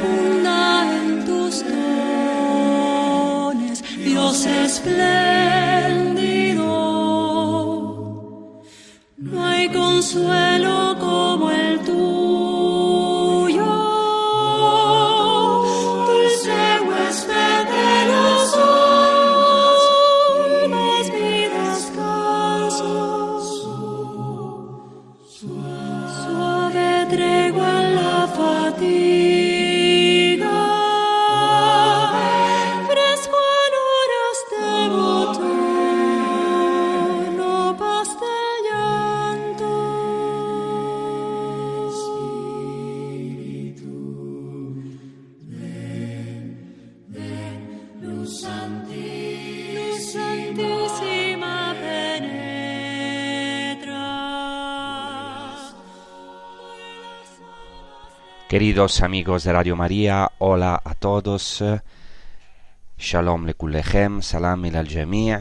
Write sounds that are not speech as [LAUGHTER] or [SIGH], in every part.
profunda en tus dones, Dios es. Queridos amigos de Radio María, hola a todos. Shalom lekulechem, salam al jami'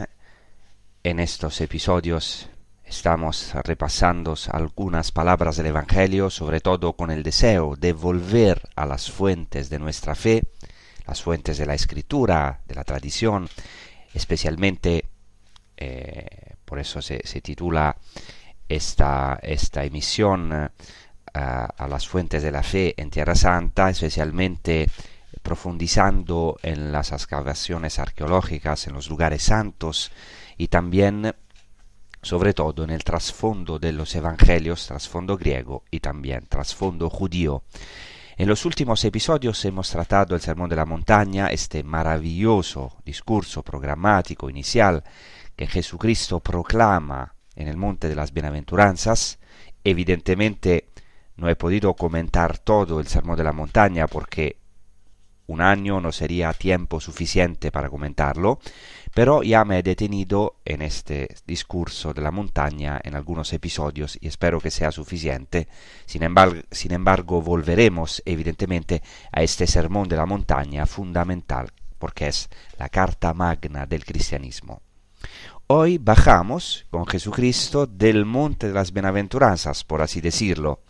En estos episodios estamos repasando algunas palabras del Evangelio, sobre todo con el deseo de volver a las fuentes de nuestra fe, las fuentes de la escritura, de la tradición, especialmente, eh, por eso se, titula esta, esta emisión a, las fuentes de la fe en Tierra Santa, especialmente profundizando en las excavaciones arqueológicas, en los lugares santos y también sobre todo en el trasfondo de los evangelios, trasfondo griego y también trasfondo judío. En los últimos episodios hemos tratado el Sermón de la Montaña, este maravilloso discurso programático inicial que Jesucristo proclama en el Monte de las Bienaventuranzas, evidentemente no he podido comentar todo el Sermón de la Montaña porque un año no sería tiempo suficiente para comentarlo, pero ya me he detenido en este discurso de la montaña en algunos episodios y espero que sea suficiente. Sin embargo, volveremos evidentemente a este sermón de la montaña fundamental porque es la carta magna del cristianismo. Hoy bajamos con Jesucristo del monte de las bienaventuranzas, por así decirlo,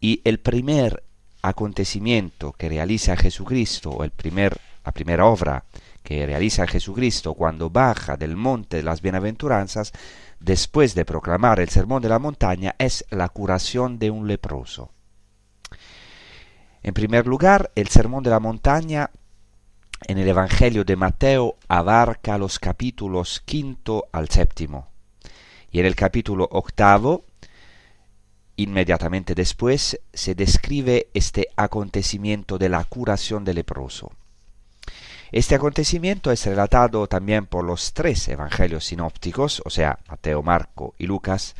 y el primer acontecimiento que realiza Jesucristo, o el primer, la primera obra que realiza Jesucristo cuando baja del monte de las bienaventuranzas, después de proclamar el sermón de la montaña, es la curación de un leproso. En primer lugar, el sermón de la montaña en el Evangelio de Mateo abarca los capítulos quinto al séptimo. Y en el capítulo octavo Inmediatamente después se describe este acontecimiento de la curación del leproso. Este acontecimiento es relatado también por los tres evangelios sinópticos, o sea, Mateo, Marco y Lucas,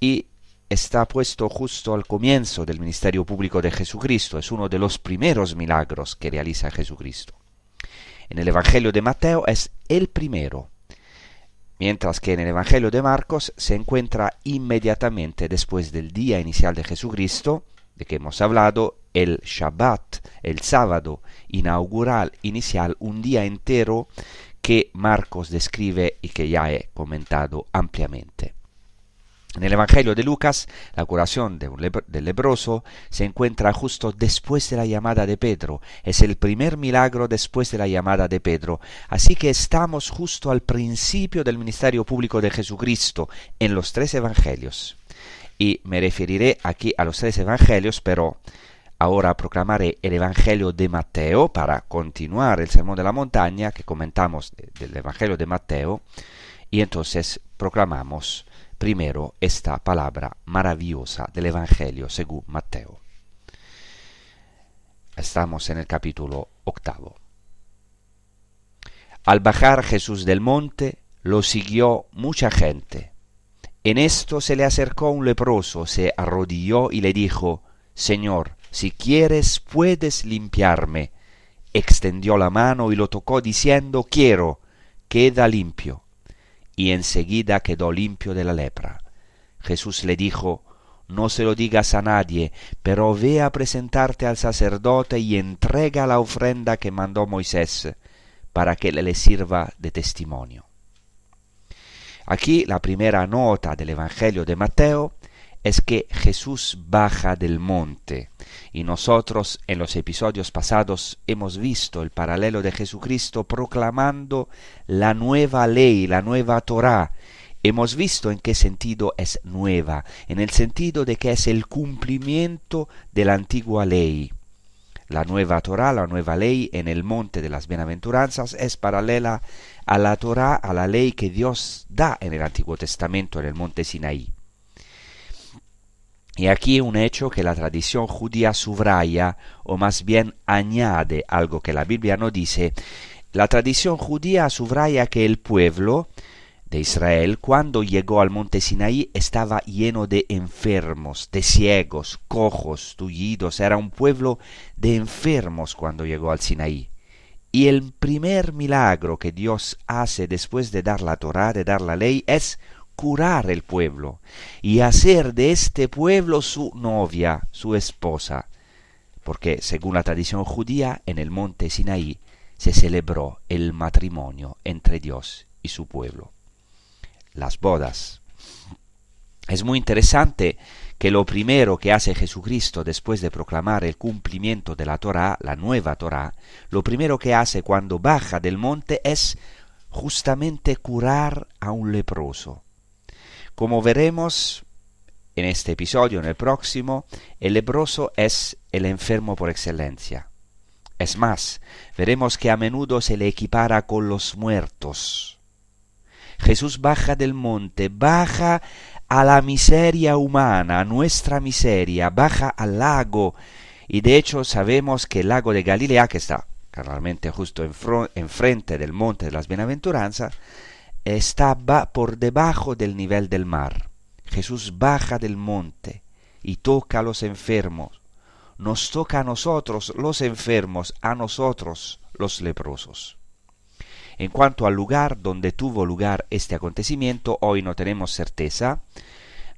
y está puesto justo al comienzo del ministerio público de Jesucristo, es uno de los primeros milagros que realiza Jesucristo. En el Evangelio de Mateo es el primero, mientras que en el Evangelio de Marcos se encuentra inmediatamente después del día inicial de Jesucristo, de que hemos hablado, el Shabbat, el sábado inaugural, inicial, un día entero que Marcos describe y que ya he comentado ampliamente. En el Evangelio de Lucas, la curación de del leproso se encuentra justo después de la llamada de Pedro. Es el primer milagro después de la llamada de Pedro. Así que estamos justo al principio del ministerio público de Jesucristo en los tres Evangelios. Y me referiré aquí a los tres Evangelios, pero ahora proclamaré el Evangelio de Mateo para continuar el Sermón de la Montaña que comentamos del Evangelio de Mateo. Y entonces proclamamos primero esta palabra maravillosa del Evangelio según Mateo. Estamos en el capítulo octavo. Al bajar Jesús del monte, lo siguió mucha gente. En esto se le acercó un leproso, se arrodilló y le dijo, Señor, si quieres puedes limpiarme. Extendió la mano y lo tocó diciendo, quiero, queda limpio y enseguida quedó limpio de la lepra. Jesús le dijo, No se lo digas a nadie, pero ve a presentarte al sacerdote y entrega la ofrenda que mandó Moisés, para que le sirva de testimonio. Aquí la primera nota del Evangelio de Mateo es que Jesús baja del monte y nosotros en los episodios pasados hemos visto el paralelo de Jesucristo proclamando la nueva ley, la nueva Torah. Hemos visto en qué sentido es nueva, en el sentido de que es el cumplimiento de la antigua ley. La nueva Torah, la nueva ley en el monte de las bienaventuranzas es paralela a la Torah, a la ley que Dios da en el Antiguo Testamento en el monte Sinaí. Y aquí un hecho que la tradición judía subraya, o más bien añade algo que la Biblia no dice. La tradición judía subraya que el pueblo de Israel, cuando llegó al monte Sinaí, estaba lleno de enfermos, de ciegos, cojos, tullidos. Era un pueblo de enfermos cuando llegó al Sinaí. Y el primer milagro que Dios hace después de dar la Torah, de dar la ley, es curar el pueblo y hacer de este pueblo su novia, su esposa, porque según la tradición judía en el monte Sinaí se celebró el matrimonio entre Dios y su pueblo. Las bodas. Es muy interesante que lo primero que hace Jesucristo después de proclamar el cumplimiento de la Torá, la nueva Torá, lo primero que hace cuando baja del monte es justamente curar a un leproso. Como veremos en este episodio, en el próximo, el leproso es el enfermo por excelencia. Es más, veremos que a menudo se le equipara con los muertos. Jesús baja del monte, baja a la miseria humana, a nuestra miseria, baja al lago. Y de hecho sabemos que el lago de Galilea, que está carnalmente justo enfrente del monte de las bienaventuranzas, estaba por debajo del nivel del mar. Jesús baja del monte y toca a los enfermos. Nos toca a nosotros los enfermos, a nosotros los leprosos. En cuanto al lugar donde tuvo lugar este acontecimiento, hoy no tenemos certeza,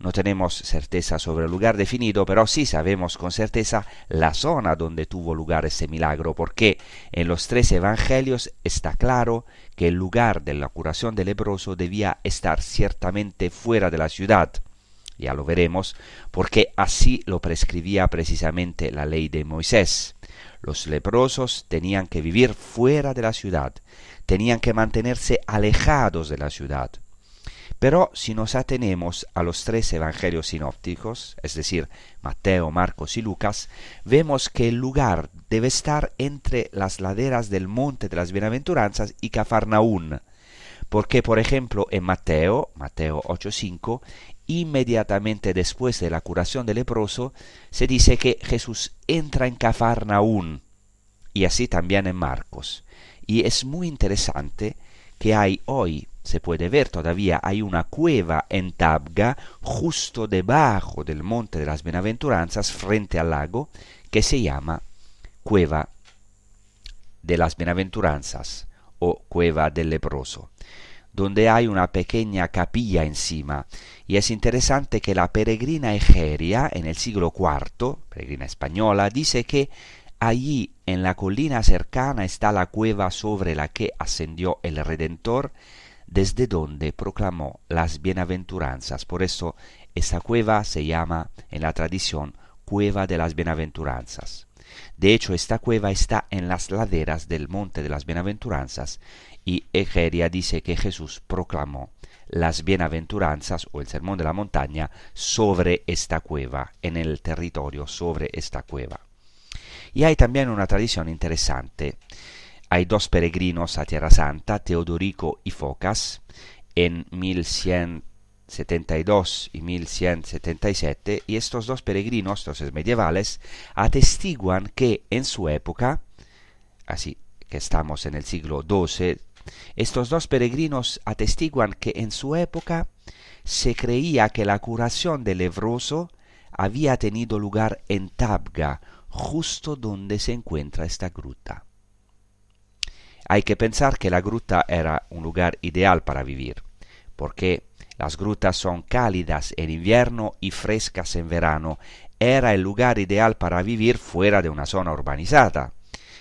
no tenemos certeza sobre el lugar definido, pero sí sabemos con certeza la zona donde tuvo lugar ese milagro, porque en los tres evangelios está claro que el lugar de la curación del leproso debía estar ciertamente fuera de la ciudad. Ya lo veremos, porque así lo prescribía precisamente la ley de Moisés. Los leprosos tenían que vivir fuera de la ciudad, tenían que mantenerse alejados de la ciudad. Pero si nos atenemos a los tres evangelios sinópticos, es decir, Mateo, Marcos y Lucas, vemos que el lugar debe estar entre las laderas del monte de las bienaventuranzas y Cafarnaún. Porque, por ejemplo, en Mateo, Mateo 8.5, inmediatamente después de la curación del leproso, se dice que Jesús entra en Cafarnaún, y así también en Marcos. Y es muy interesante que hay hoy se puede ver todavía, hay una cueva en Tabga justo debajo del monte de las Bienaventuranzas frente al lago que se llama Cueva de las Bienaventuranzas o Cueva del Leproso, donde hay una pequeña capilla encima. Y es interesante que la peregrina Egeria, en el siglo IV, peregrina española, dice que allí en la colina cercana está la cueva sobre la que ascendió el Redentor, desde donde proclamó las bienaventuranzas. Por eso esa cueva se llama en la tradición Cueva de las Bienaventuranzas. De hecho, esta cueva está en las laderas del Monte de las Bienaventuranzas y Egeria dice que Jesús proclamó las bienaventuranzas o el sermón de la montaña sobre esta cueva, en el territorio sobre esta cueva. Y hay también una tradición interesante. Hay dos peregrinos a Tierra Santa, Teodorico y Focas, en 1172 y 1177, y estos dos peregrinos, entonces medievales, atestiguan que en su época, así que estamos en el siglo XII, estos dos peregrinos atestiguan que en su época se creía que la curación del leproso había tenido lugar en Tabga, justo donde se encuentra esta gruta. Hay que pensar que la gruta era un lugar ideal para vivir, porque las grutas son cálidas en invierno y frescas en verano. Era el lugar ideal para vivir fuera de una zona urbanizada.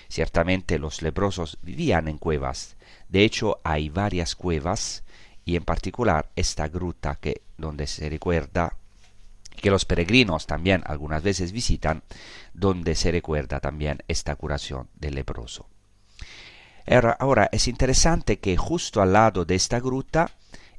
Ciertamente los leprosos vivían en cuevas. De hecho, hay varias cuevas y en particular esta gruta que donde se recuerda que los peregrinos también algunas veces visitan, donde se recuerda también esta curación del leproso. Ahora es interesante que justo al lado de esta gruta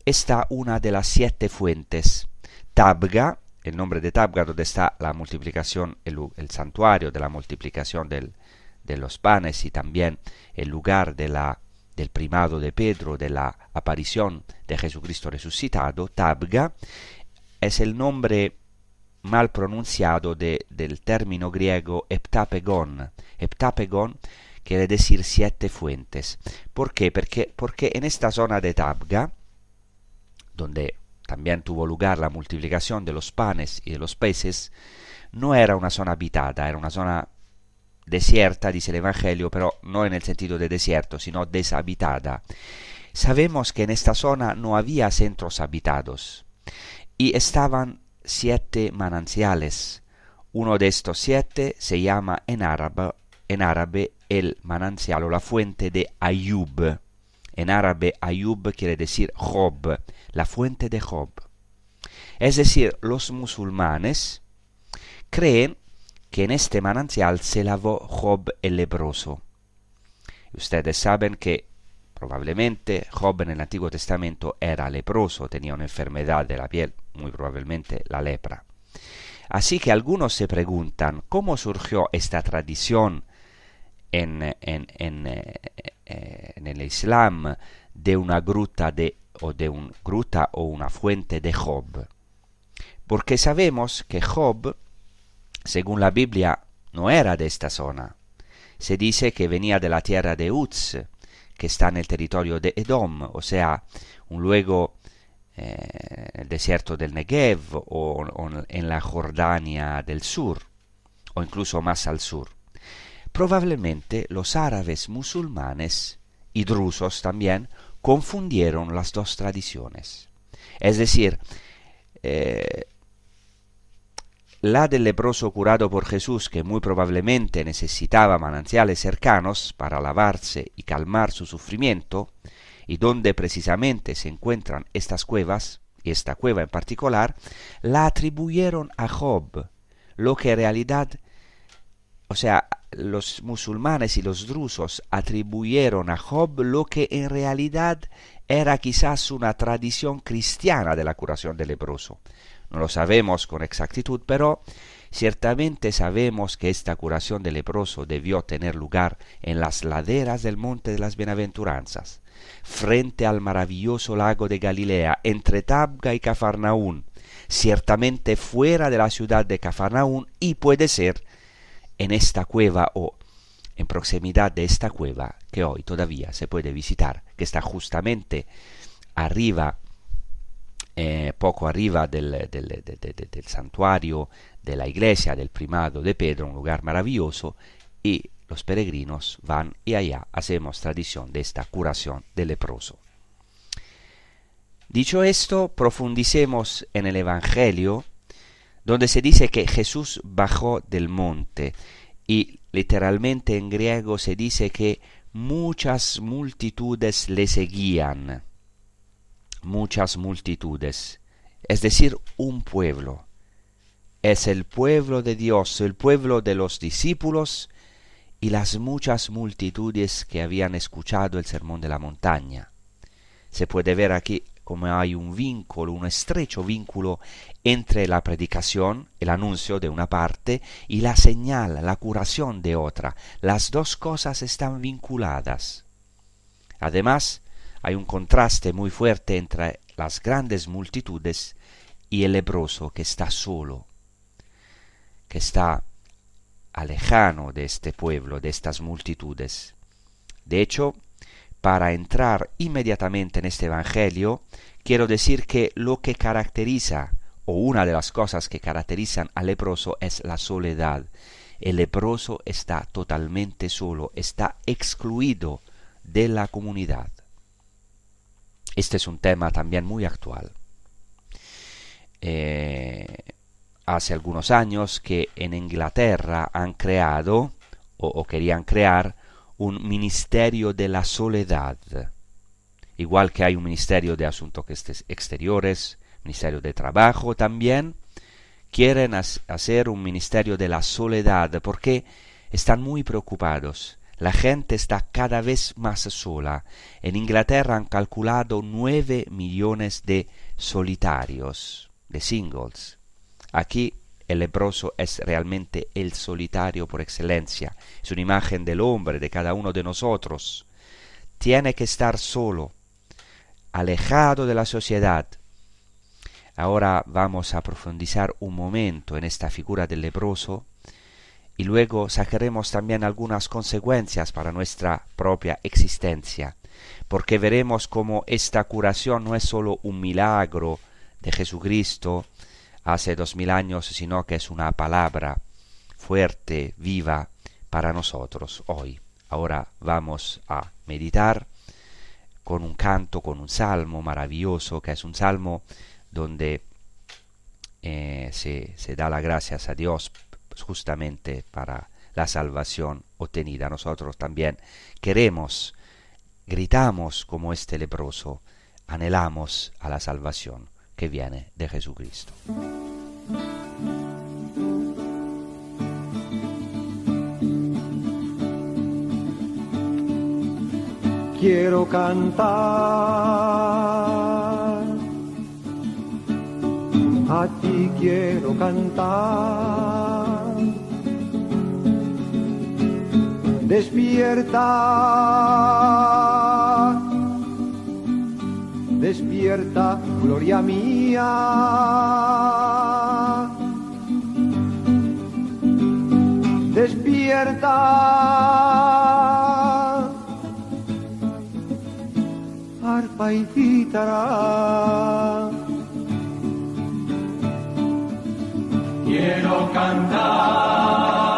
está una de las siete fuentes. Tabga, el nombre de Tabga, donde está la multiplicación, el, santuario de la multiplicación de los panes y también el lugar del primado de Pedro, de la aparición de Jesucristo resucitado, Tabga, es el nombre mal pronunciado de, del término griego. Heptapegon quiere decir siete fuentes. ¿Por qué? Porque, porque en esta zona de Tabga, donde también tuvo lugar la multiplicación de los panes y de los peces, no era una zona habitada, era una zona desierta, dice el Evangelio, pero no en el sentido de desierto, sino deshabitada. Sabemos que en esta zona no había centros habitados y estaban siete mananciales. Uno de estos siete se llama en árabe, en árabe el manantial o la fuente de Ayub. En árabe Ayub quiere decir Job, la fuente de Job. Es decir, los musulmanes creen que en este manantial se lavó Job el leproso. Ustedes saben que probablemente Job en el Antiguo Testamento era leproso, tenía una enfermedad de la piel, muy probablemente la lepra. Así que algunos se preguntan cómo surgió esta tradición en, en, en, eh, en, el Islam de una gruta de, o de un gruta o una fuente de Job. Porque sabemos que Job, según la Biblia, no era de esta zona. Se dice que venía de la tierra de Uz, que está en el territorio de Edom, o sea, un luego eh, el desierto del Negev o, en la Jordania del sur, o incluso más al sur. Probablemente los árabes musulmanes y drusos también confundieron las dos tradiciones. Es decir, eh, la del leproso curado por Jesús, que muy probablemente necesitaba manantiales cercanos para lavarse y calmar su sufrimiento, y donde precisamente se encuentran estas cuevas, y esta cueva en particular, la atribuyeron a Job, lo que en realidad, o sea, los musulmanes y los drusos atribuyeron a Job lo que en realidad era quizás una tradición cristiana de la curación del leproso. No lo sabemos con exactitud, pero ciertamente sabemos que esta curación del leproso debió tener lugar en las laderas del monte de las bienaventuranzas, frente al maravilloso lago de Galilea, entre Tabga y Cafarnaún, ciertamente fuera de la ciudad de Cafarnaún y puede ser en esta cueva o en proximidad de esta cueva que hoy todavía se puede visitar, que está justamente arriba, eh, poco arriba del, del, santuario de la iglesia del primado de Pedro, un lugar maravilloso, y los peregrinos van y allá hacemos tradición de esta curación del leproso. Dicho esto, profundicemos en el Evangelio, donde se dice que Jesús bajó del monte y literalmente en griego se dice que muchas multitudes le seguían. Muchas multitudes. Es decir, un pueblo. Es el pueblo de Dios, el pueblo de los discípulos y las muchas multitudes que habían escuchado el sermón de la montaña. Se puede ver aquí como hay un vínculo, un estrecho vínculo entre la predicación, el anuncio de una parte, y la señal, la curación de otra. Las dos cosas están vinculadas. Además, hay un contraste muy fuerte entre las grandes multitudes y el leproso que está solo, que está alejano de este pueblo, de estas multitudes. De hecho, para entrar inmediatamente en este Evangelio, quiero decir que lo que caracteriza, o una de las cosas que caracterizan al leproso es la soledad. El leproso está totalmente solo, está excluido de la comunidad. Este es un tema también muy actual. Eh, hace algunos años que en Inglaterra han creado o, o querían crear un ministerio de la soledad, igual que hay un ministerio de asuntos exteriores, ministerio de trabajo también, quieren hacer un ministerio de la soledad porque están muy preocupados. La gente está cada vez más sola. En Inglaterra han calculado nueve millones de solitarios, de singles. Aquí el leproso es realmente el solitario por excelencia, es una imagen del hombre, de cada uno de nosotros. Tiene que estar solo, alejado de la sociedad. Ahora vamos a profundizar un momento en esta figura del leproso y luego sacaremos también algunas consecuencias para nuestra propia existencia, porque veremos cómo esta curación no es sólo un milagro de Jesucristo, hace dos mil años, sino que es una palabra fuerte, viva para nosotros hoy. Ahora vamos a meditar con un canto, con un salmo maravilloso, que es un salmo donde eh, se, se da las gracias a Dios justamente para la salvación obtenida. Nosotros también queremos, gritamos como este leproso, anhelamos a la salvación que viene de Jesucristo. Quiero cantar, a ti quiero cantar. Despierta despierta, gloria mía. Despierta. Arpa y cítara. Quiero cantar.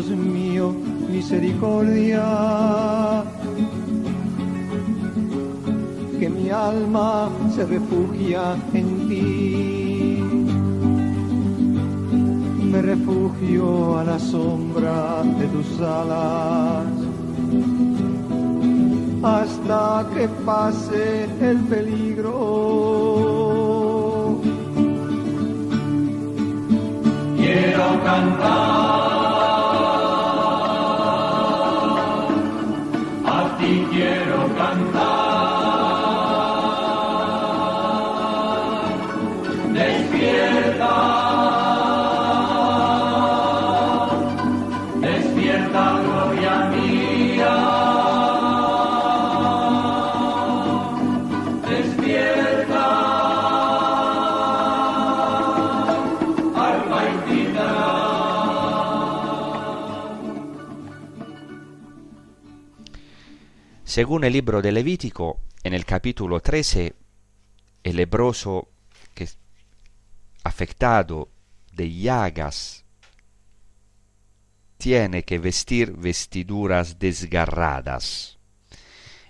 Dios mío, misericordia. Que mi alma se refugia en ti. Me refugio a la sombra de tus alas hasta que pase el peligro. Quiero cantar. Según el libro de Levítico, en el capítulo 13, el leproso que afectado de llagas tiene que vestir vestiduras desgarradas.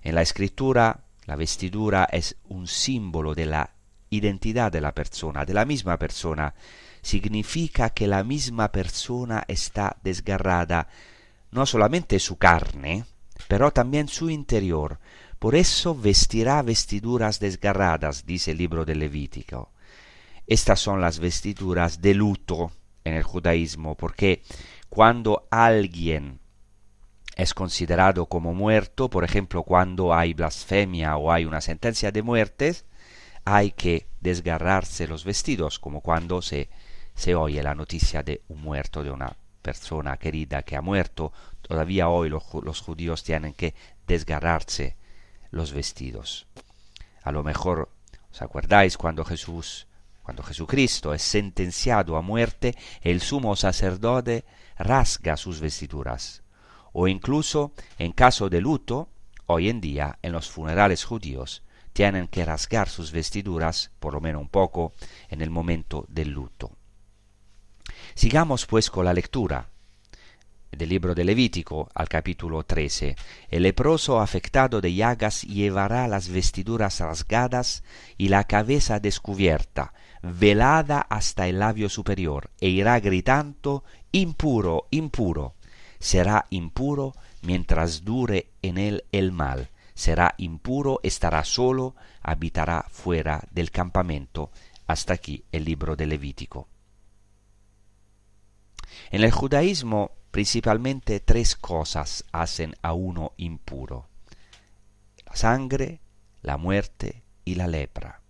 En la escritura, la vestidura es un símbolo de la identidad de la persona, de la misma persona. Significa que la misma persona está desgarrada, no solamente su carne, pero también su interior. Por eso vestirá vestiduras desgarradas, dice el libro de Levítico. Estas son las vestiduras de luto en el judaísmo, porque cuando alguien es considerado como muerto, por ejemplo, cuando hay blasfemia o hay una sentencia de muerte, hay que desgarrarse los vestidos, como cuando se, se oye la noticia de un muerto, de una persona querida que ha muerto, todavía hoy los, judíos tienen que desgarrarse los vestidos. A lo mejor os acordáis cuando Jesús, cuando Jesucristo es sentenciado a muerte, el sumo sacerdote rasga sus vestiduras. O incluso en caso de luto, hoy en día en los funerales judíos tienen que rasgar sus vestiduras, por lo menos un poco, en el momento del luto. Sigamos pues con la lectura del libro de Levítico al capítulo 13. El leproso afectado de llagas llevará las vestiduras rasgadas y la cabeza descubierta, velada hasta el labio superior, e irá gritando impuro, impuro. Será impuro mientras dure en él el mal. Será impuro, estará solo, habitará fuera del campamento. Hasta aquí el libro de Levítico. En el judaísmo principalmente tres cosas hacen a uno impuro. La sangre, la muerte y la lepra.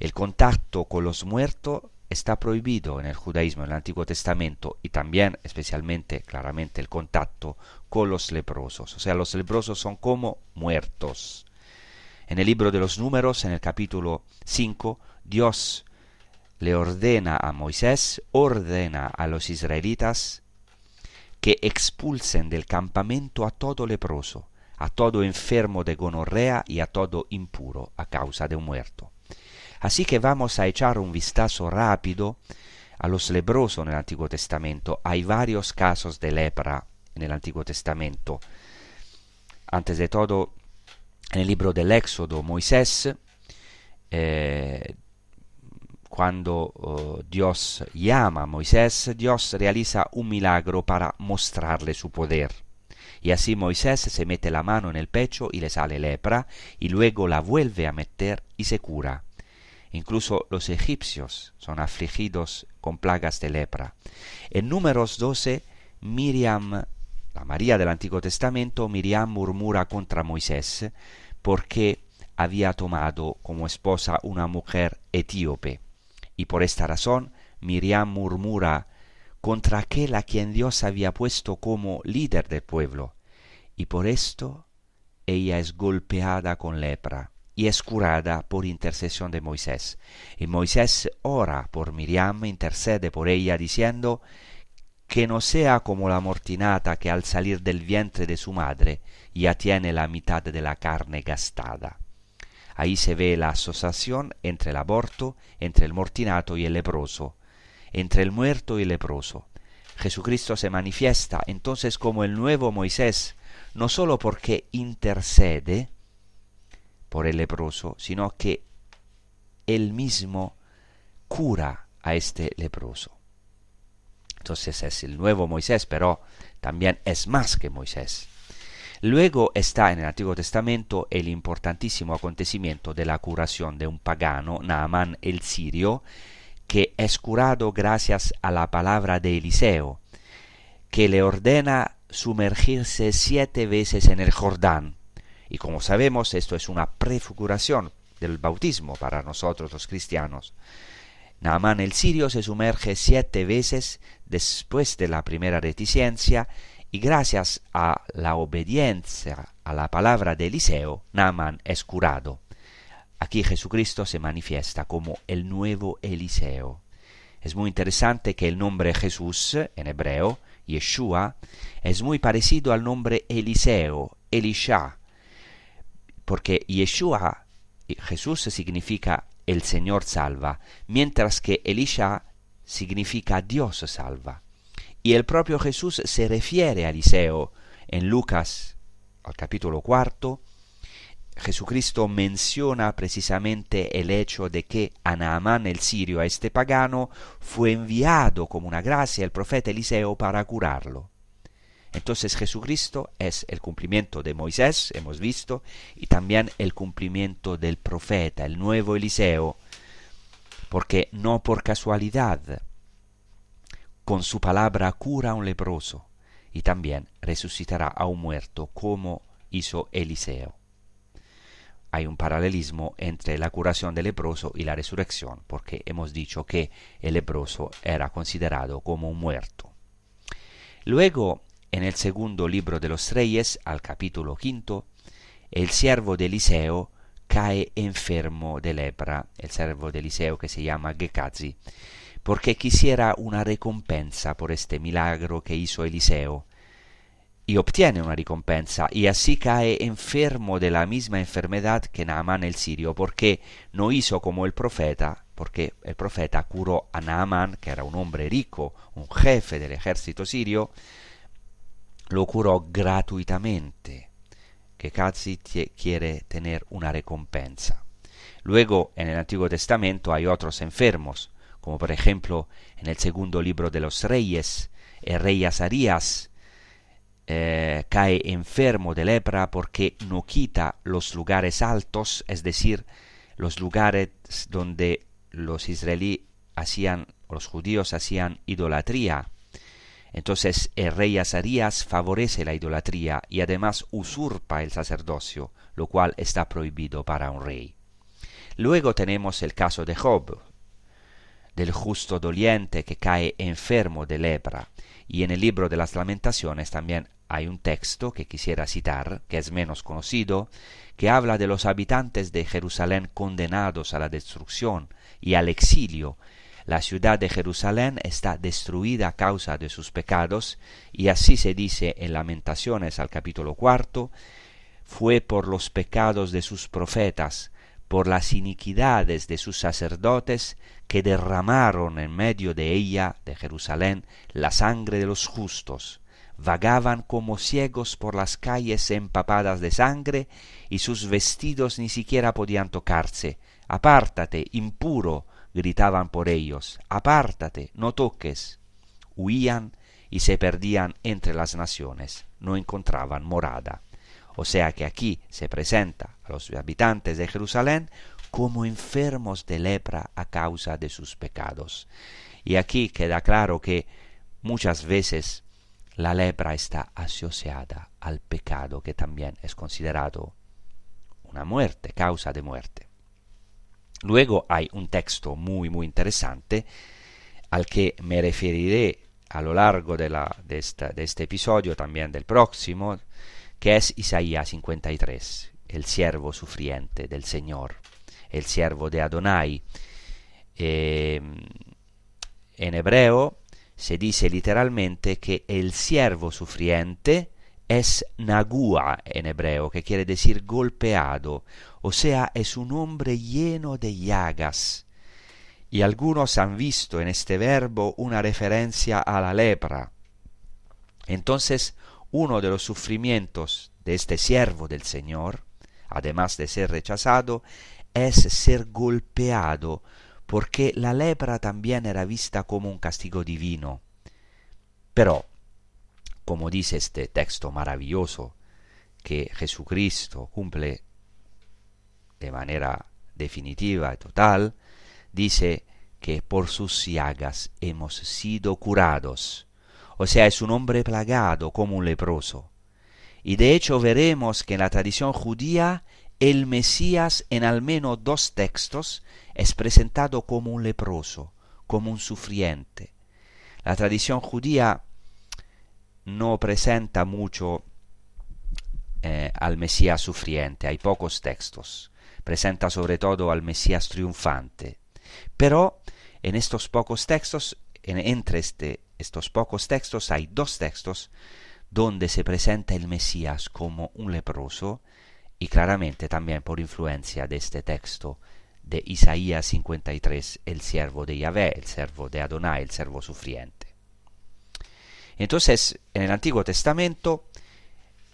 El contacto con los muertos está prohibido en el judaísmo, en el Antiguo Testamento, y también, especialmente, claramente, el contacto con los leprosos. O sea, los leprosos son como muertos. En el libro de los números, en el capítulo 5, Dios le ordena a Moisés, ordena a los israelitas que expulsen del campamento a todo leproso, a todo enfermo de gonorrea y a todo impuro a causa de un muerto. Así que vamos a echar un vistazo rápido a los leprosos en el Antiguo Testamento. Hay varios casos de lepra en el Antiguo Testamento. Antes de todo, en el libro del Éxodo, Moisés eh, cuando uh, Dios llama a Moisés, Dios realiza un milagro para mostrarle su poder. Y así Moisés se mete la mano en el pecho y le sale lepra, y luego la vuelve a meter y se cura. Incluso los egipcios son afligidos con plagas de lepra. En números 12, Miriam, la María del Antiguo Testamento, Miriam murmura contra Moisés porque había tomado como esposa una mujer etíope y por esta razón Miriam murmura contra aquel a quien Dios había puesto como líder del pueblo, y por esto ella es golpeada con lepra y es curada por intercesión de Moisés. Y Moisés ora por Miriam, intercede por ella, diciendo que no sea como la mortinata que al salir del vientre de su madre ya tiene la mitad de la carne gastada. Ahí se ve la asociación entre el aborto, entre el mortinato y el leproso, entre el muerto y el leproso. Jesucristo se manifiesta entonces como el nuevo Moisés, no sólo porque intercede por el leproso, sino que él mismo cura a este leproso. Entonces es el nuevo Moisés, pero también es más que Moisés. Luego está en el Antiguo Testamento el importantísimo acontecimiento de la curación de un pagano, Naaman el sirio, que es curado gracias a la palabra de Eliseo, que le ordena sumergirse siete veces en el Jordán. Y como sabemos, esto es una prefiguración del bautismo para nosotros los cristianos. Naaman el sirio se sumerge siete veces después de la primera reticencia y gracias a la obediencia a la palabra de Eliseo, Naaman es curado. Aquí Jesucristo se manifiesta como el nuevo Eliseo. Es muy interesante que el nombre Jesús en hebreo, Yeshua, es muy parecido al nombre Eliseo, Elisha, porque Yeshua, Jesús significa el Señor salva, mientras que Elisha significa Dios salva. Y el propio Jesús se refiere a Eliseo en Lucas, al capítulo cuarto, Jesucristo menciona precisamente el hecho de que a Naamán el sirio, a este pagano, fue enviado como una gracia el profeta Eliseo para curarlo. Entonces Jesucristo es el cumplimiento de Moisés, hemos visto, y también el cumplimiento del profeta, el nuevo Eliseo, porque no por casualidad, con su palabra cura a un leproso y también resucitará a un muerto como hizo Eliseo. Hay un paralelismo entre la curación del leproso y la resurrección, porque hemos dicho que el leproso era considerado como un muerto. Luego en el segundo libro de los reyes, al capítulo quinto, el siervo de Eliseo cae enfermo de lepra, el siervo de Eliseo que se llama Gecazi, porque quisiera una recompensa por este milagro que hizo Eliseo, y obtiene una recompensa, y así cae enfermo de la misma enfermedad que Naamán el sirio, porque no hizo como el profeta, porque el profeta curó a Naamán, que era un hombre rico, un jefe del ejército sirio, lo curó gratuitamente, que casi quiere tener una recompensa. Luego, en el Antiguo Testamento hay otros enfermos, como por ejemplo en el segundo libro de los reyes, el rey Azarías eh, cae enfermo de lepra porque no quita los lugares altos, es decir, los lugares donde los israelíes hacían, los judíos hacían idolatría, entonces el rey Azarías favorece la idolatría y además usurpa el sacerdocio, lo cual está prohibido para un rey. Luego tenemos el caso de Job, del justo doliente que cae enfermo de lepra, y en el libro de las lamentaciones también hay un texto que quisiera citar, que es menos conocido, que habla de los habitantes de Jerusalén condenados a la destrucción y al exilio, la ciudad de Jerusalén está destruida a causa de sus pecados, y así se dice en Lamentaciones al capítulo cuarto, fue por los pecados de sus profetas, por las iniquidades de sus sacerdotes, que derramaron en medio de ella, de Jerusalén, la sangre de los justos. Vagaban como ciegos por las calles empapadas de sangre, y sus vestidos ni siquiera podían tocarse. Apártate, impuro, gritaban por ellos, apártate, no toques. Huían y se perdían entre las naciones, no encontraban morada. O sea que aquí se presenta a los habitantes de Jerusalén como enfermos de lepra a causa de sus pecados. Y aquí queda claro que muchas veces la lepra está asociada al pecado que también es considerado una muerte, causa de muerte. Luego hay un texto muy muy interesante al que me referiré a lo largo de, de, este episodio, también del próximo, que es Isaías 53, el siervo sufriente del Señor, el siervo de Adonai. Em, en hebreo se dice literalmente que el siervo sufriente es nagua en hebreo, que quiere decir golpeado, o sea, es un hombre lleno de llagas. Y algunos han visto en este verbo una referencia a la lepra. Entonces, uno de los sufrimientos de este siervo del Señor, además de ser rechazado, es ser golpeado, porque la lepra también era vista como un castigo divino. Pero como dice este texto maravilloso, que Jesucristo cumple de manera definitiva y total, dice que por sus llagas hemos sido curados. O sea, es un hombre plagado como un leproso. Y de hecho veremos que en la tradición judía el Mesías en al menos dos textos es presentado como un leproso, como un sufriente. La tradición judía no presenta mucho eh, al Mesías sufriente, hay pocos textos, presenta sobre todo al Mesías triunfante. Pero en estos pocos textos, entre este, estos pocos textos hay dos textos donde se presenta el Mesías como un leproso y claramente también por influencia de este texto de Isaías 53, el siervo de Yahvé, el siervo de Adonai, el siervo sufriente. Entonces, en el Antiguo Testamento,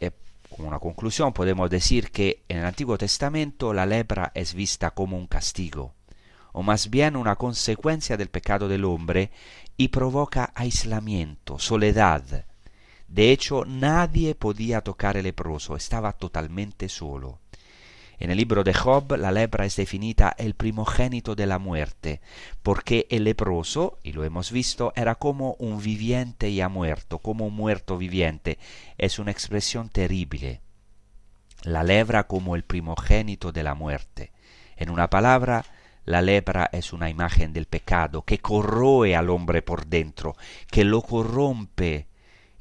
eh, como una conclusión, podemos decir que en el Antiguo Testamento la lepra es vista como un castigo, o más bien una consecuencia del pecado del hombre y provoca aislamiento, soledad. De hecho, nadie podía tocar el leproso, estaba totalmente solo. En el libro de Job la lepra es definida el primogénito de la muerte, porque el leproso, y lo hemos visto, era como un viviente ya muerto, como un muerto viviente. Es una expresión terrible. La lepra como el primogénito de la muerte. En una palabra, la lepra es una imagen del pecado que corroe al hombre por dentro, que lo corrompe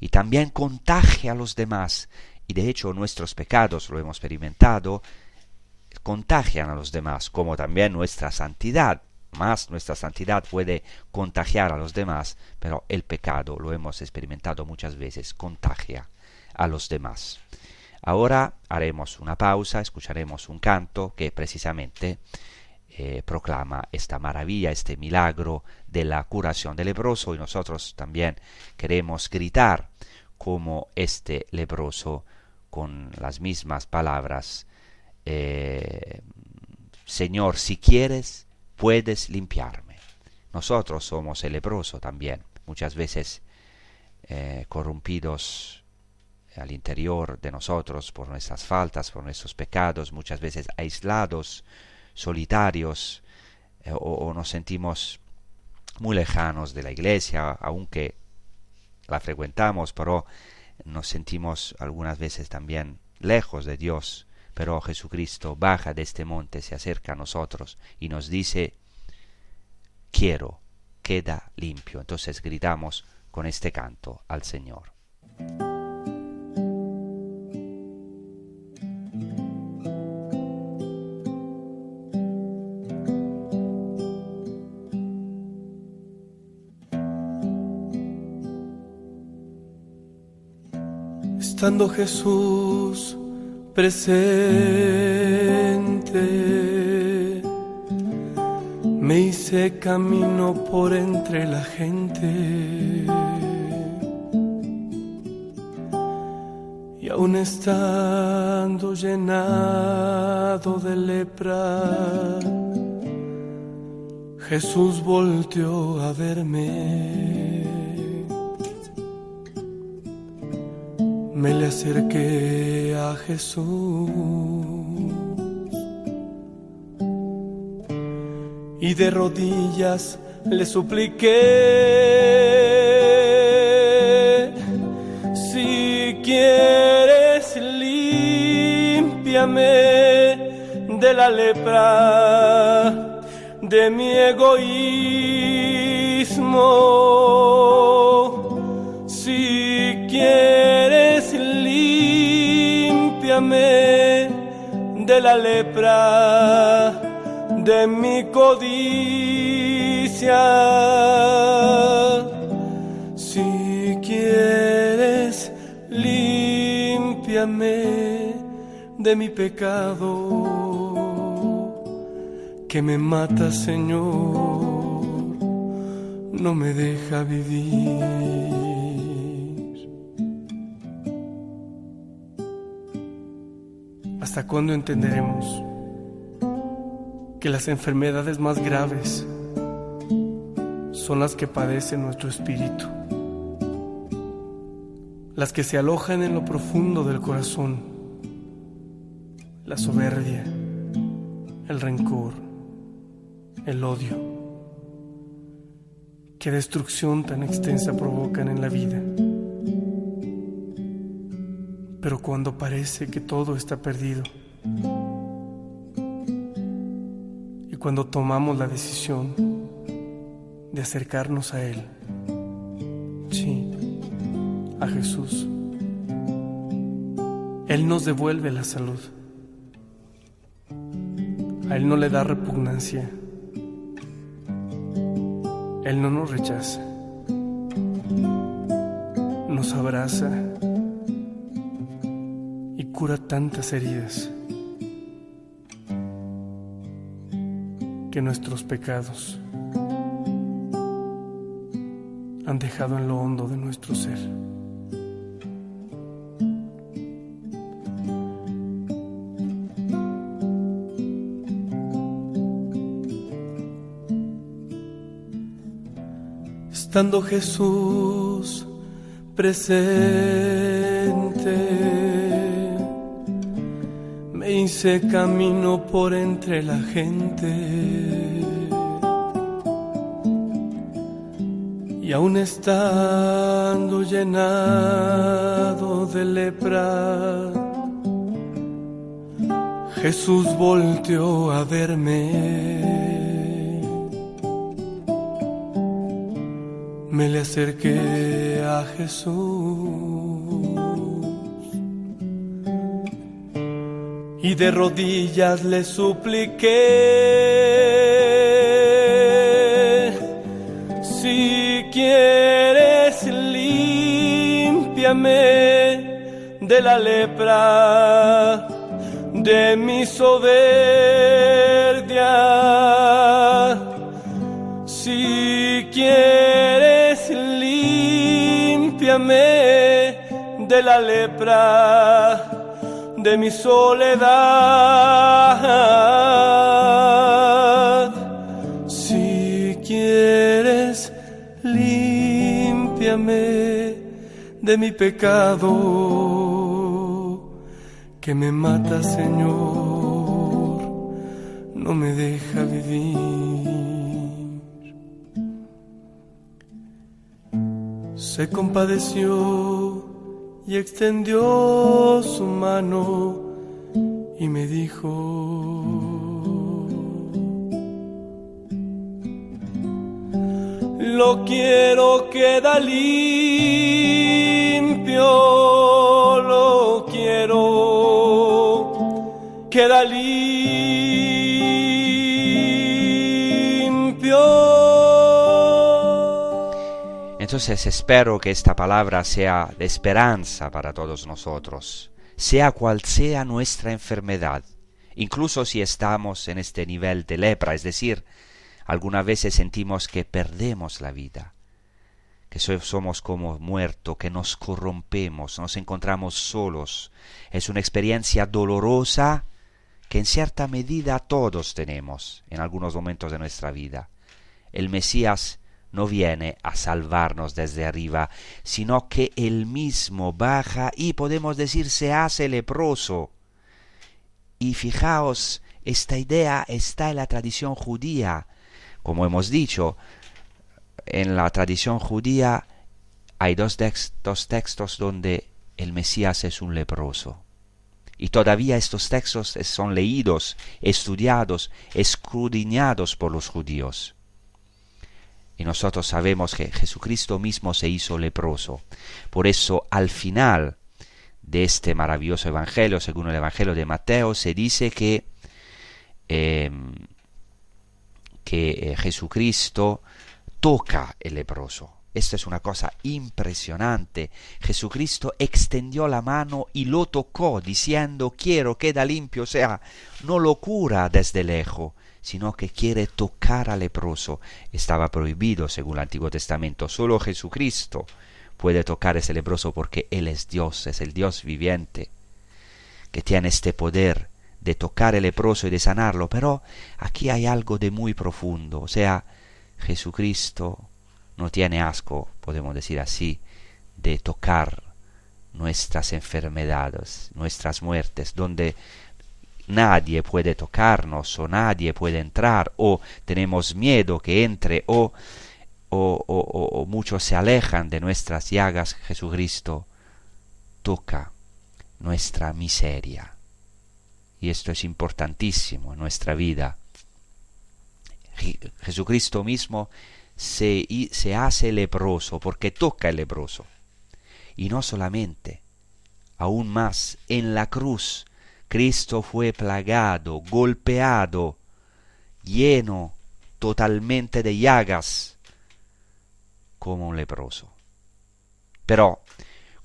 y también contagia a los demás. Y de hecho nuestros pecados, lo hemos experimentado, contagian a los demás, como también nuestra santidad. Más nuestra santidad puede contagiar a los demás, pero el pecado, lo hemos experimentado muchas veces, contagia a los demás. Ahora haremos una pausa, escucharemos un canto que precisamente eh, proclama esta maravilla, este milagro de la curación del leproso y nosotros también queremos gritar como este leproso con las mismas palabras eh, Señor, si quieres, puedes limpiarme. Nosotros somos el leproso también, muchas veces eh, corrompidos al interior de nosotros por nuestras faltas, por nuestros pecados, muchas veces aislados, solitarios, eh, o, o, nos sentimos muy lejanos de la iglesia, aunque la frecuentamos, pero nos sentimos algunas veces también lejos de Dios pero Jesucristo baja de este monte, se acerca a nosotros y nos dice, quiero, queda limpio. Entonces gritamos con este canto al Señor. Estando Jesús presente. Me hice camino por entre la gente. Y aún estando llenado de lepra, Jesús volteó a verme. Me le acerqué a Jesús. Y de rodillas le supliqué, si quieres límpiame de la lepra de mi egoísmo, de la lepra de mi codicia. Si quieres, límpiame de mi pecado que me mata, Señor, no me deja vivir. ¿Hasta cuándo entenderemos que las enfermedades más graves son las que padece nuestro espíritu? Las que se alojan en lo profundo del corazón, la soberbia, el rencor, el odio. ¿Qué destrucción tan extensa provocan en la vida? Pero cuando parece que todo está perdido y cuando tomamos la decisión de acercarnos a Él, sí, a Jesús, Él nos devuelve la salud. A Él no le da repugnancia. Él no nos rechaza. Nos abraza cura tantas heridas que nuestros pecados han dejado en lo hondo de nuestro ser. Estando Jesús presente hice camino por entre la gente. Y aún estando llenado de lepra, Jesús volteó a verme. Me le acerqué a Jesús y de rodillas le supliqué. Si quieres, límpiame de la lepra de mi soberbia. Si quieres, límpiame de la lepra de mi soledad. Si quieres, límpiame de mi pecado que me mata, Señor, no me deja vivir. Se compadeció y extendió su mano y me dijo, lo quiero queda limpio, lo quiero queda limpio. Entonces espero que esta palabra sea de esperanza para todos nosotros, sea cual sea nuestra enfermedad, incluso si estamos en este nivel de lepra, es decir, algunas veces sentimos que perdemos la vida, que somos como muertos, que nos corrompemos, nos encontramos solos. Es una experiencia dolorosa que en cierta medida todos tenemos en algunos momentos de nuestra vida. El Mesías no viene a salvarnos desde arriba, sino que él mismo baja y podemos decir se hace leproso. Y fijaos, esta idea está en la tradición judía. Como hemos dicho, en la tradición judía hay dos, textos, textos donde el Mesías es un leproso. Y todavía estos textos son leídos, estudiados, escudriñados por los judíos. Y nosotros sabemos que Jesucristo mismo se hizo leproso. Por eso al final de este maravilloso Evangelio, según el Evangelio de Mateo, se dice que, eh, que Jesucristo toca el leproso. Esto es una cosa impresionante. Jesucristo extendió la mano y lo tocó, diciendo, quiero, queda limpio. O sea, no lo cura desde lejos, sino que quiere tocar al leproso. Estaba prohibido según el Antiguo Testamento. Solo Jesucristo puede tocar ese leproso porque Él es Dios, es el Dios viviente, que tiene este poder de tocar el leproso y de sanarlo. Pero aquí hay algo de muy profundo. O sea, Jesucristo no tiene asco, podemos decir así, de tocar nuestras enfermedades, nuestras muertes, donde nadie puede tocarnos o nadie puede entrar o tenemos miedo que entre o, o, o, o muchos se alejan de nuestras llagas, Jesucristo toca nuestra miseria. Y esto es importantísimo en nuestra vida. Jesucristo mismo se, se hace leproso porque toca el leproso. Y no solamente, aún más, en la cruz, Cristo fue plagado, golpeado, lleno totalmente de llagas, como un leproso. Pero,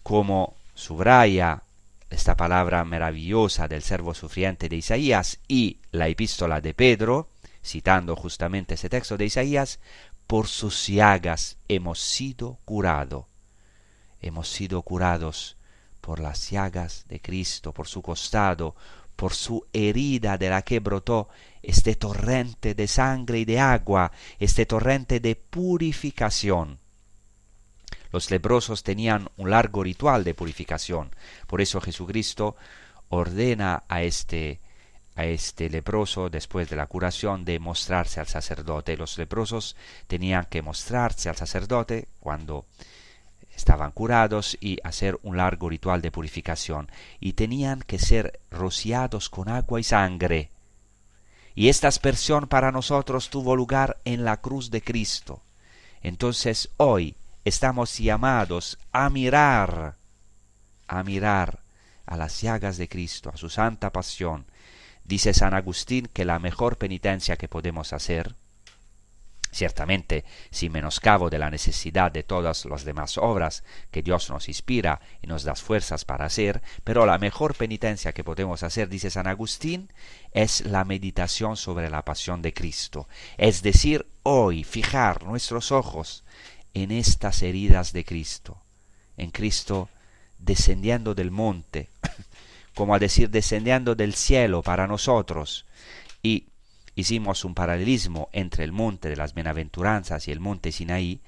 como subraya esta palabra maravillosa del servo sufriente de Isaías y la epístola de Pedro, citando justamente ese texto de Isaías, por sus llagas hemos sido curados. Hemos sido curados por las llagas de Cristo, por su costado, por su herida de la que brotó este torrente de sangre y de agua, este torrente de purificación. Los leprosos tenían un largo ritual de purificación, por eso Jesucristo ordena a este a este leproso después de la curación de mostrarse al sacerdote. Los leprosos tenían que mostrarse al sacerdote cuando estaban curados y hacer un largo ritual de purificación y tenían que ser rociados con agua y sangre. Y esta aspersión para nosotros tuvo lugar en la cruz de Cristo. Entonces hoy estamos llamados a mirar, a mirar a las llagas de Cristo, a su santa pasión. Dice San Agustín que la mejor penitencia que podemos hacer, ciertamente sin menoscabo de la necesidad de todas las demás obras que Dios nos inspira y nos da fuerzas para hacer, pero la mejor penitencia que podemos hacer, dice San Agustín, es la meditación sobre la pasión de Cristo, es decir, hoy fijar nuestros ojos en estas heridas de Cristo, en Cristo descendiendo del monte, [COUGHS] como a decir descendiendo del cielo para nosotros, y hicimos un paralelismo entre el monte de las bienaventuranzas y el monte Sinaí,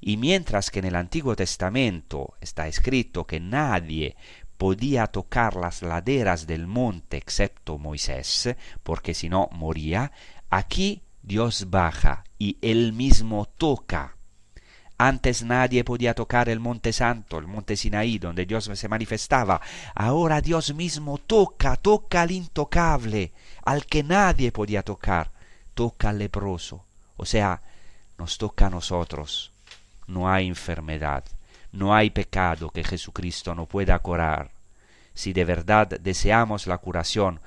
y mientras que en el Antiguo Testamento está escrito que nadie podía tocar las laderas del monte excepto Moisés, porque si no moría, aquí Dios baja y él mismo toca antes nadie podía tocar el monte santo, el monte Sinaí, donde Dios se manifestaba. Ahora Dios mismo toca, toca al intocable, al que nadie podía tocar. Toca al leproso. O sea, nos toca a nosotros. No hay enfermedad, no hay pecado que Jesucristo no pueda curar. Si de verdad deseamos la curación,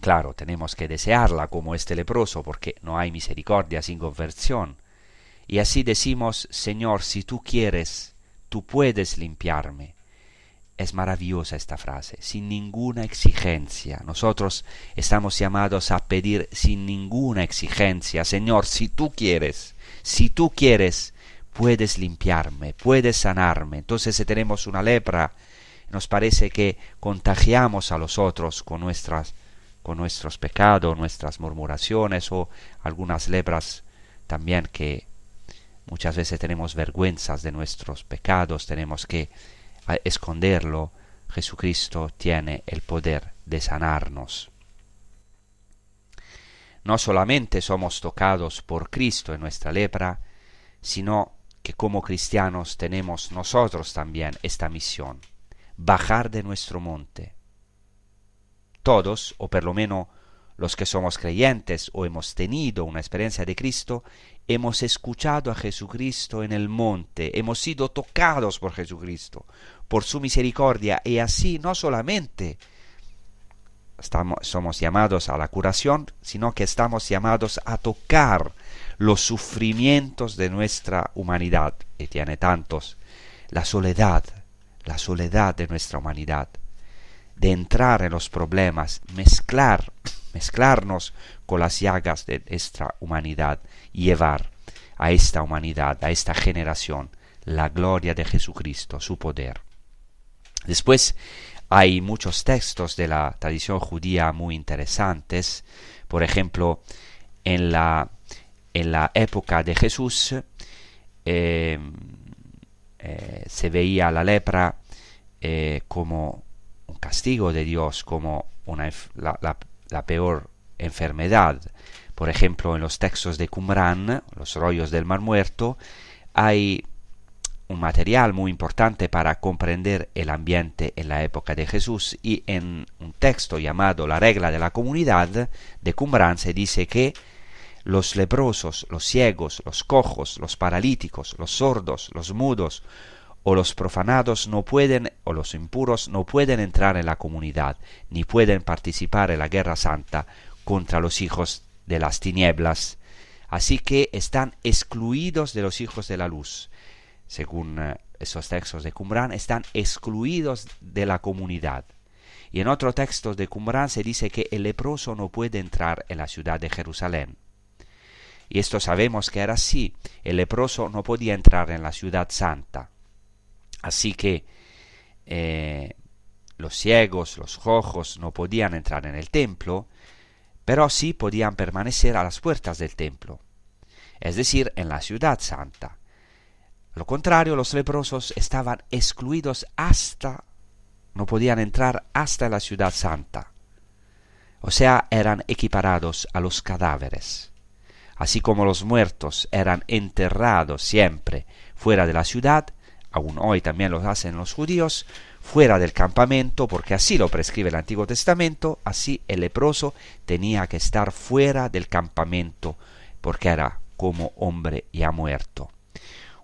claro, tenemos que desearla como este leproso, porque no hay misericordia sin conversión y así decimos, Señor, si tú quieres, tú puedes limpiarme. Es maravillosa esta frase, sin ninguna exigencia. Nosotros estamos llamados a pedir sin ninguna exigencia, Señor, si tú quieres, si tú quieres, puedes limpiarme, puedes sanarme. Entonces si tenemos una lepra, nos parece que contagiamos a los otros con nuestras con nuestros pecados, nuestras murmuraciones o algunas lepras también que Muchas veces tenemos vergüenzas de nuestros pecados, tenemos que esconderlo. Jesucristo tiene el poder de sanarnos. No solamente somos tocados por Cristo en nuestra lepra, sino que como cristianos tenemos nosotros también esta misión, bajar de nuestro monte. Todos, o por lo menos los que somos creyentes o hemos tenido una experiencia de Cristo, hemos escuchado a Jesucristo en el monte, hemos sido tocados por Jesucristo, por su misericordia, y así no solamente estamos, somos llamados a la curación, sino que estamos llamados a tocar los sufrimientos de nuestra humanidad, y tiene tantos, la soledad, la soledad de nuestra humanidad, de entrar en los problemas, mezclar, mezclarnos con las llagas de nuestra humanidad llevar a esta humanidad, a esta generación, la gloria de Jesucristo, su poder. Después hay muchos textos de la tradición judía muy interesantes. Por ejemplo, en la, en la época de Jesús eh, eh, se veía la lepra eh, como un castigo de Dios, como una, peor enfermedad. Por ejemplo, en los textos de Qumran, los rollos del Mar Muerto, hay un material muy importante para comprender el ambiente en la época de Jesús y en un texto llamado La regla de la comunidad de Qumran se dice que los leprosos, los ciegos, los cojos, los paralíticos, los sordos, los mudos o los profanados no pueden o los impuros no pueden entrar en la comunidad ni pueden participar en la guerra santa contra los hijos de las tinieblas, así que están excluidos de los hijos de la luz. Según eh, esos textos de Qumran, están excluidos de la comunidad. Y en otro texto de Qumran se dice que el leproso no puede entrar en la ciudad de Jerusalén. Y esto sabemos que era así. El leproso no podía entrar en la ciudad santa. Así que eh, los ciegos, los cojos no podían entrar en el templo, pero sí podían permanecer a las puertas del templo, es decir, en la ciudad santa. Lo contrario, los leprosos estaban excluidos hasta, no podían entrar hasta la ciudad santa. O sea, eran equiparados a los cadáveres. Así como los muertos eran enterrados siempre fuera de la ciudad, aún hoy también lo hacen los judíos, fuera del campamento, porque así lo prescribe el Antiguo Testamento, así el leproso tenía que estar fuera del campamento, porque era como hombre ya muerto.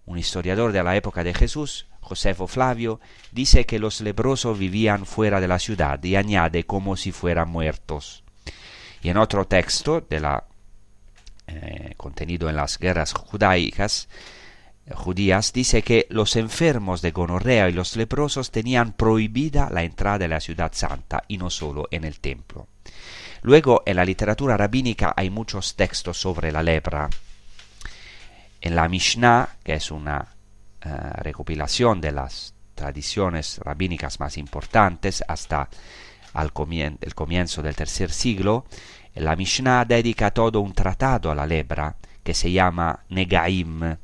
Un historiador de la época de Jesús, Josefo Flavio, dice que los leprosos vivían fuera de la ciudad y añade como si fueran muertos. Y en otro texto de la eh, contenido en las guerras judaicas, judías, dice que los enfermos de gonorrea y los leprosos tenían prohibida la entrada en la ciudad santa y no solo en el templo. Luego, en la literatura rabínica hay muchos textos sobre la lepra, en la Mishnah, que es una eh, recopilación de las tradiciones rabínicas más importantes hasta el comienzo del tercer siglo, la Mishnah dedica todo un tratado a la lepra que se llama Negaim.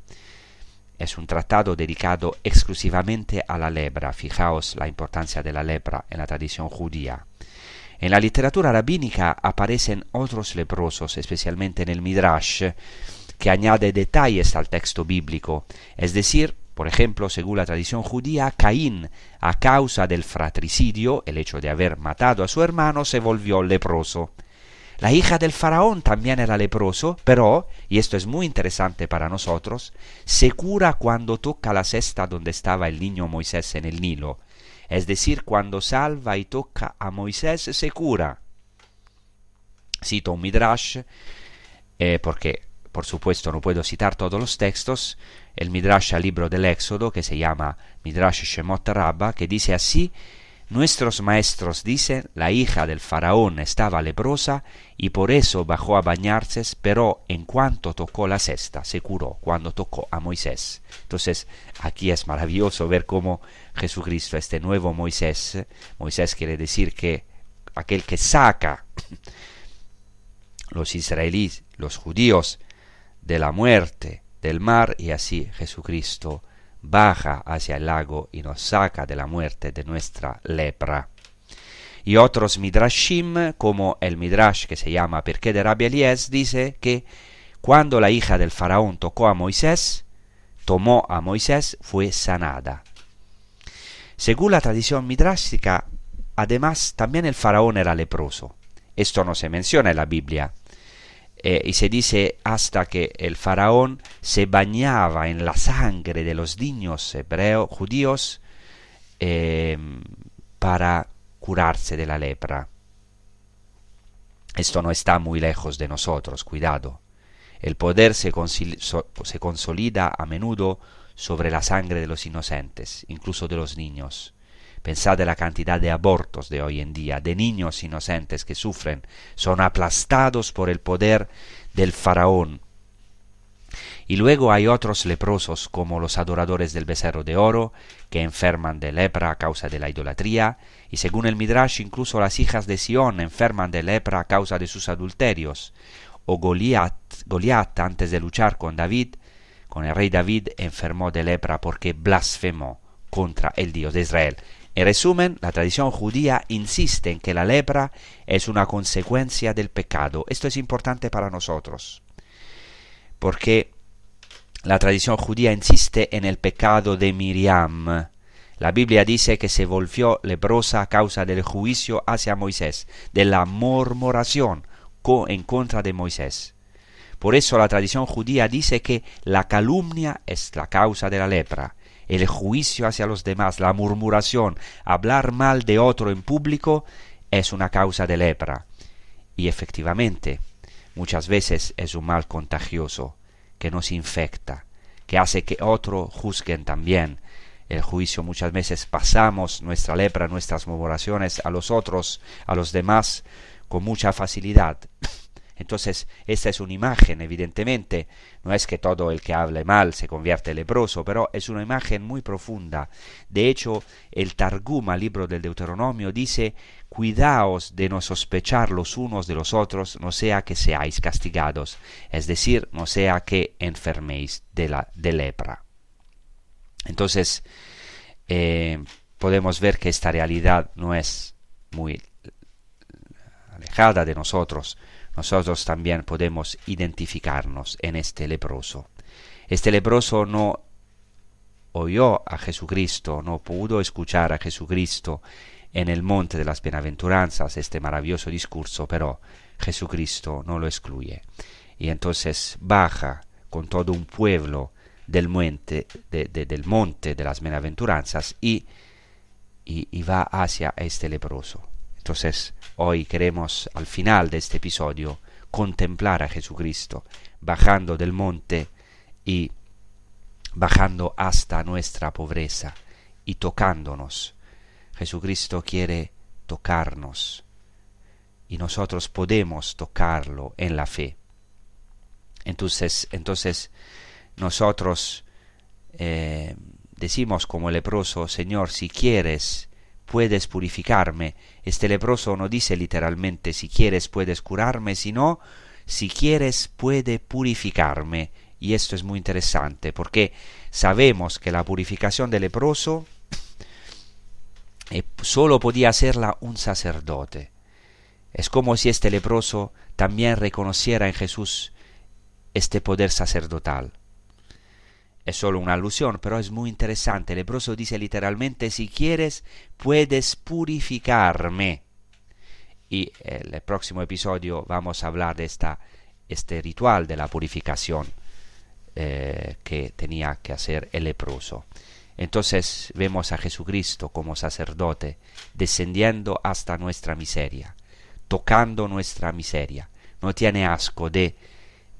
Es un tratado dedicado exclusivamente a la lepra. Fijaos la importancia de la lepra en la tradición judía. En la literatura rabínica aparecen otros leprosos, especialmente en el Midrash, que añade detalles al texto bíblico, es decir, por ejemplo, según la tradición judía, Caín, a causa del fratricidio, el hecho de haber matado a su hermano, se volvió leproso. La hija del faraón también era leproso, pero, y esto es muy interesante para nosotros, se cura cuando toca la cesta donde estaba el niño Moisés en el Nilo. Es decir, cuando salva y toca a Moisés, se cura. Cito un midrash, eh, porque por supuesto no puedo citar todos los textos, el Midrash al libro del Éxodo, que se llama Midrash Shemot Rabba, que dice así, Nuestros maestros dicen, la hija del faraón estaba leprosa y por eso bajó a bañarse, pero en cuanto tocó la cesta, se curó cuando tocó a Moisés. Entonces, aquí es maravilloso ver cómo Jesucristo, este nuevo Moisés, Moisés quiere decir que aquel que saca los israelíes, los judíos, de la muerte del mar y así Jesucristo baja hacia el lago y nos saca de la muerte de nuestra lepra. Y otros midrashim, como el midrash que se llama Perché de Rabbi dice que cuando la hija del faraón tocó a Moisés, tomó a Moisés, fue sanada. Según la tradición midrashica, además también el faraón era leproso. Esto no se menciona en la Biblia, eh, y se dice hasta que el faraón se bañaba en la sangre de los niños hebreos judíos em, para curarse de la lepra. Esto no está muy lejos de nosotros, cuidado. El poder se, se consolida a menudo sobre la sangre de los inocentes, incluso de los niños. Pensad de la cantidad de abortos de hoy en día, de niños inocentes que sufren, son aplastados por el poder del faraón. Y luego hay otros leprosos como los adoradores del becerro de oro, que enferman de lepra a causa de la idolatría, y según el Midrash incluso las hijas de Sión enferman de lepra a causa de sus adulterios, o Goliat, Goliat antes de luchar con David, con el rey David, enfermó de lepra porque blasfemó contra el Dios de Israel. En resumen, la tradición judía insiste en que la lepra es una consecuencia del pecado. Esto es importante para nosotros, porque la tradición judía insiste en el pecado de Miriam. La Biblia dice que se volvió leprosa a causa del juicio hacia Moisés, de la murmuración en contra de Moisés. Por eso la tradición judía dice que la calumnia es la causa de la lepra el juicio hacia los demás, la murmuración, hablar mal de otro en público, es una causa de lepra. Y efectivamente, muchas veces es un mal contagioso que nos infecta, que hace que otros juzguen también el juicio muchas veces pasamos nuestra lepra, nuestras murmuraciones a los otros, a los demás, con mucha facilidad. Entonces, esta es una imagen, evidentemente, no es que todo el que hable mal se convierte leproso, pero es una imagen muy profunda. De hecho, el Targum, libro del Deuteronomio, dice, cuidaos de no sospechar los unos de los otros, no sea que seáis castigados, es decir, no sea que enferméis de, la, de lepra. Entonces, eh, podemos ver que esta realidad no es muy alejada de nosotros, nosotros también podemos identificarnos en este leproso. Este leproso no oyó a Jesucristo, no pudo escuchar a Jesucristo en el monte de las bienaventuranzas, este maravilloso discurso, pero Jesucristo no lo excluye. Y entonces baja con todo un pueblo del monte de, monte de las bienaventuranzas y, y, y va hacia este leproso. Entonces, hoy queremos al final de este episodio contemplar a Jesucristo bajando del monte y bajando hasta nuestra pobreza y tocándonos. Jesucristo quiere tocarnos y nosotros podemos tocarlo en la fe. Entonces, entonces nosotros eh, decimos como leproso, Señor, si quieres, puedes purificarme. Este leproso no dice literalmente si quieres puedes curarme, sino si quieres puede purificarme. Y esto es muy interesante porque sabemos que la purificación del leproso eh, solo podía hacerla un sacerdote. Es como si este leproso también reconociera en Jesús este poder sacerdotal. Es solo una alusión, pero es muy interesante. El leproso dice literalmente, si quieres, puedes purificarme. Y en el próximo episodio vamos a hablar de esta, este ritual de la purificación eh, que tenía que hacer el leproso. Entonces vemos a Jesucristo como sacerdote descendiendo hasta nuestra miseria, tocando nuestra miseria. No tiene asco de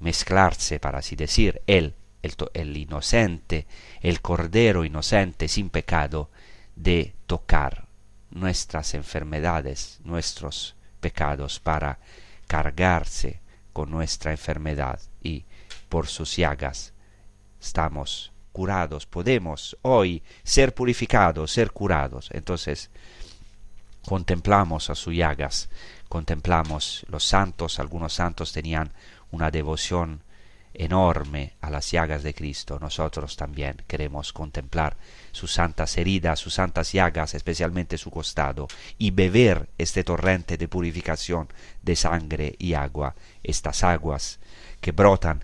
mezclarse, para así decir, él el, inocente, el cordero inocente sin pecado, de tocar nuestras enfermedades, nuestros pecados, para cargarse con nuestra enfermedad y por sus llagas estamos curados, podemos hoy ser purificados, ser curados. Entonces, contemplamos a sus llagas, contemplamos los santos, algunos santos tenían una devoción enorme a las llagas de Cristo, nosotros también queremos contemplar sus santas heridas, sus santas llagas, especialmente su costado, y beber este torrente de purificación de sangre y agua, estas aguas que brotan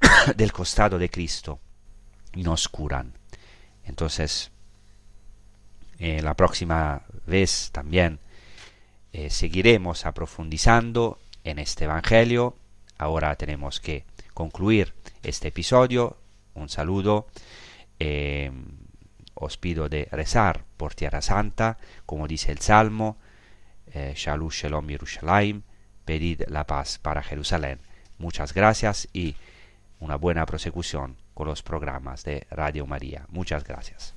[COUGHS] del costado de Cristo y nos curan. Entonces, eh, la próxima vez también eh, seguiremos aprofundizando en este Evangelio. Ahora tenemos que concluir este episodio, un saludo. Eh, os pido de rezar por Tierra Santa, como dice el Salmo, eh, Shalom Yerushalayim, pedid la paz para Jerusalén. Muchas gracias y una buena prosecución con los programas de Radio María. Muchas gracias.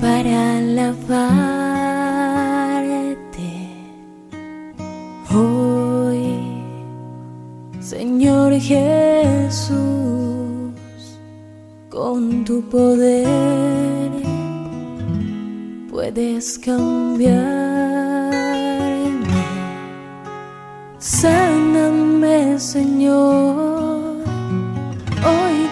Para alabarte. Hoy, Señor Jesús, con tu poder puedes cambiar